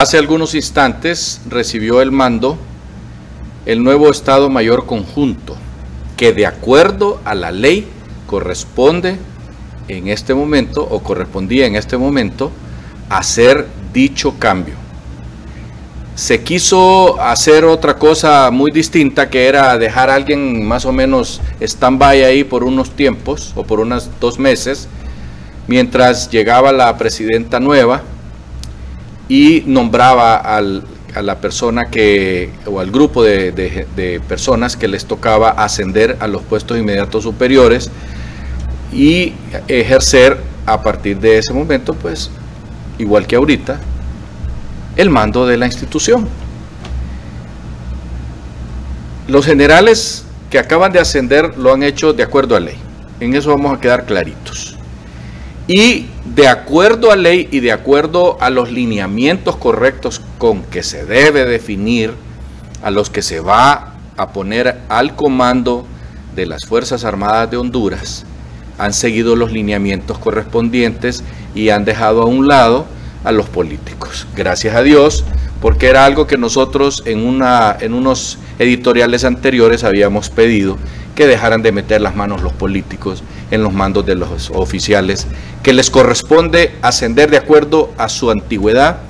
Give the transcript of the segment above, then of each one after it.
Hace algunos instantes recibió el mando el nuevo Estado Mayor Conjunto, que de acuerdo a la ley corresponde en este momento, o correspondía en este momento, hacer dicho cambio. Se quiso hacer otra cosa muy distinta, que era dejar a alguien más o menos stand-by ahí por unos tiempos, o por unos dos meses, mientras llegaba la presidenta nueva, y nombraba al, a la persona que, o al grupo de, personas que les tocaba ascender a los puestos inmediatos superiores y ejercer a partir de ese momento, pues, igual que ahorita, el mando de la institución. Los generales que acaban de ascender lo han hecho de acuerdo a ley. En eso vamos a quedar claritos. Y de acuerdo a ley y de acuerdo a los lineamientos correctos con que se debe definir a los que se va a poner al comando de las Fuerzas Armadas de Honduras, han seguido los lineamientos correspondientes y han dejado a un lado a los políticos. Gracias a Dios, porque era algo que nosotros en, unos editoriales anteriores habíamos pedido que dejaran de meter las manos los políticos en los mandos de los oficiales, que les corresponde ascender de acuerdo a su antigüedad,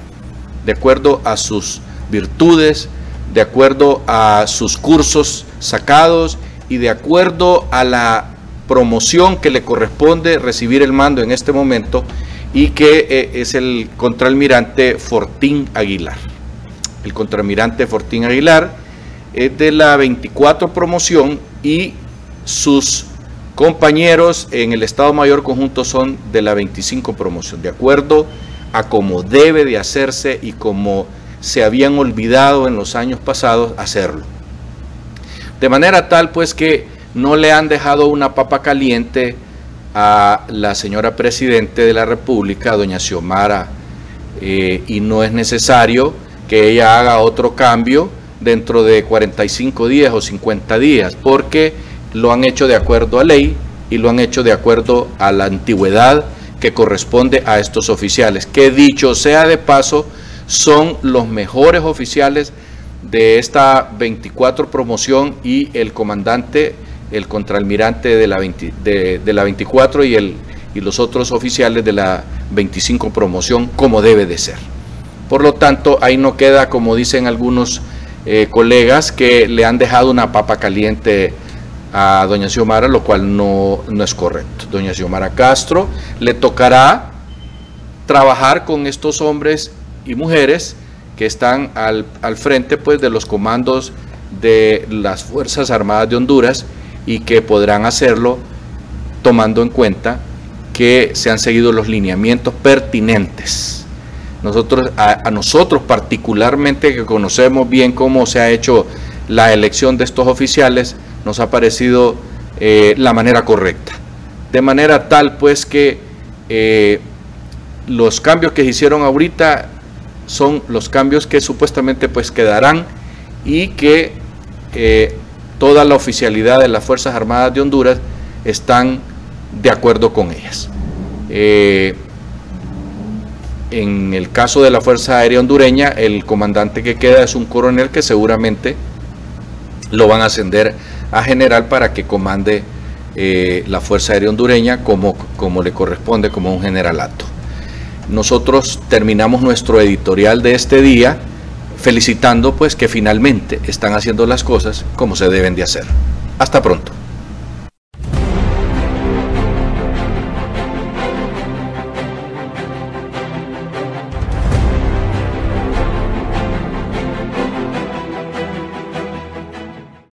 de acuerdo a sus virtudes, de acuerdo a sus cursos sacados y de acuerdo a la promoción que le corresponde recibir el mando en este momento y que eh, es el contraalmirante Fortín Aguilar. El contraalmirante Fortín Aguilar es de la 24 promoción y sus compañeros en el Estado Mayor Conjunto son de la 25 promoción, de acuerdo a cómo debe de hacerse y como se habían olvidado en los años pasados hacerlo. De manera tal pues que no le han dejado una papa caliente a la señora Presidente de la República, doña Xiomara, eh, y no es necesario que ella haga otro cambio dentro de 45 días o 50 días, porque lo han hecho de acuerdo a ley y lo han hecho de acuerdo a la antigüedad que corresponde a estos oficiales, que dicho sea de paso, son los mejores oficiales de esta 24 promoción y el comandante, el contraalmirante de la, de, la 24 y, el, y los otros oficiales de la 25 promoción como debe de ser. Por lo tanto, ahí no queda, como dicen algunos eh, colegas, que le han dejado una papa caliente a doña Xiomara, lo cual no, no es correcto. Doña Xiomara Castro le tocará trabajar con estos hombres y mujeres que están al, al, frente pues, de los comandos de las Fuerzas Armadas de Honduras y que podrán hacerlo tomando en cuenta que se han seguido los lineamientos pertinentes. Nosotros, a, nosotros particularmente que conocemos bien cómo se ha hecho la elección de estos oficiales, nos ha parecido eh, la manera correcta. De manera tal pues que eh, los cambios que se hicieron ahorita son los cambios que supuestamente pues quedarán y que eh, toda la oficialidad de las Fuerzas Armadas de Honduras están de acuerdo con ellas. En el caso de la Fuerza Aérea Hondureña, el comandante que queda es un coronel que seguramente lo van a ascender a general para que comande eh, la Fuerza Aérea Hondureña como, como le corresponde, como un generalato. Nosotros terminamos nuestro editorial de este día felicitando pues que finalmente están haciendo las cosas como se deben de hacer. Hasta pronto.